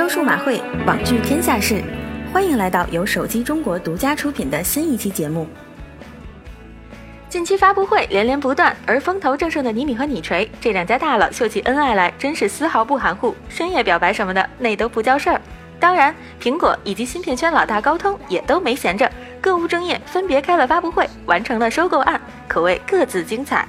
周数码会，网聚天下事，欢迎来到由手机中国独家出品的新一期节目。近期发布会连连不断，而风头正盛的倪米和倪锤这两家大佬秀起恩爱来，真是丝毫不含糊，深夜表白什么的那都不叫事儿。当然，苹果以及芯片圈老大高通也都没闲着，各无争议，分别开了发布会，完成了收购案，可谓各自精彩。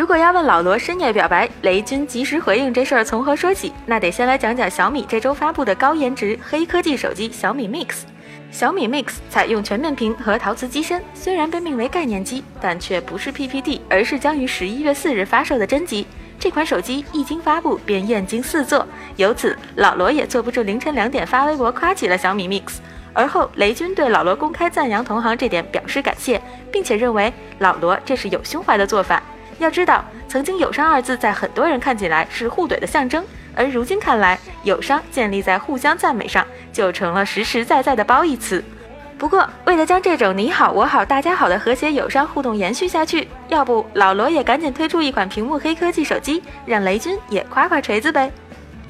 如果要问老罗深夜表白，雷军及时回应这事儿从何说起，那得先来讲讲小米这周发布的高颜值黑科技手机小米 Mix。小米 Mix 采用全面屏和陶瓷机身，虽然被命为概念机，但却不是 PPT，而是将于十一月四日发售的真机。这款手机一经发布便艳惊四座，由此老罗也坐不住，凌晨两点发微博夸起了小米 Mix。而后雷军对老罗公开赞扬同行这点表示感谢，并且认为老罗这是有胸怀的做法。要知道，曾经“友商”二字在很多人看起来是互怼的象征，而如今看来，友商建立在互相赞美上，就成了实实在在的褒义词。不过，为了将这种你好我好大家好的和谐友商互动延续下去，要不老罗也赶紧推出一款屏幕黑科技手机，让雷军也夸夸锤子呗。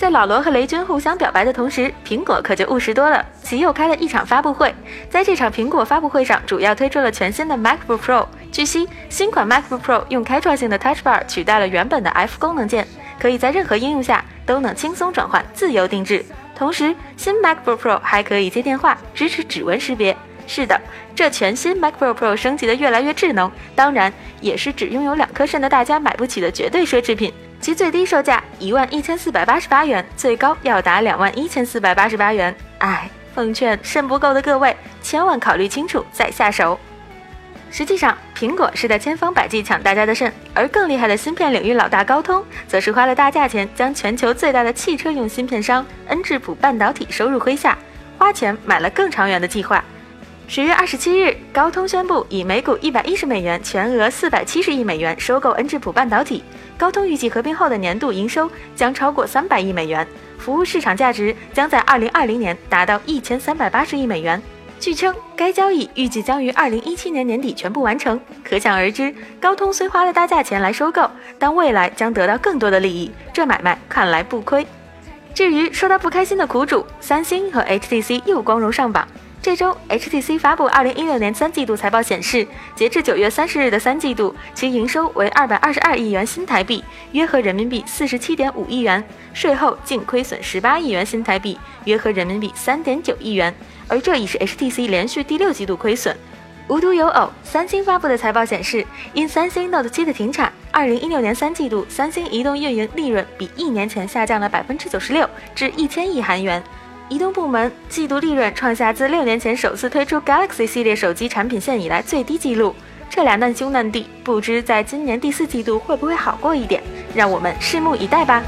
在老罗和雷军互相表白的同时，苹果可就务实多了，其又开了一场发布会。在这场苹果发布会上，主要推出了全新的 MacBook Pro。据悉，新款 MacBook Pro 用开创性的 Touch Bar 取代了原本的 F 功能键，可以在任何应用下都能轻松转换、自由定制。同时，新 MacBook Pro 还可以接电话，支持指纹识别。是的，这全新 MacBook Pro 升级的越来越智能，当然也是只拥有两颗肾的大家买不起的绝对奢侈品。其最低售价一万一千四百八十八元，最高要达两万一千四百八十八元。哎，奉劝肾不够的各位，千万考虑清楚再下手。实际上，苹果是在千方百计抢大家的肾，而更厉害的芯片领域老大高通，则是花了大价钱将全球最大的汽车用芯片商恩智浦半导体收入麾下，花钱买了更长远的计划。十月二十七日，高通宣布以每股一百一十美元，全额四百七十亿美元收购恩智浦半导体。高通预计合并后的年度营收将超过三百亿美元，服务市场价值将在二零二零年达到一千三百八十亿美元。据称，该交易预计将于二零一七年年底全部完成。可想而知，高通虽花了大价钱来收购，但未来将得到更多的利益，这买卖看来不亏。至于说他不开心的苦主，三星和 HTC 又光荣上榜。这周，HTC 发布二零一六年三季度财报显示，截至九月三十日的三季度，其营收为二百二十二亿元新台币，约合人民币四十七点五亿元，税后净亏损十八亿元新台币，约合人民币三点九亿元。而这已是 HTC 连续第六季度亏损。无独有偶，三星发布的财报显示，因三星 Note 七的停产，二零一六年三季度三星移动运营利润比一年前下降了百分之九十六，至一千亿韩元。移动部门季度利润创下自六年前首次推出 Galaxy 系列手机产品线以来最低纪录。这俩难兄难弟，不知在今年第四季度会不会好过一点？让我们拭目以待吧。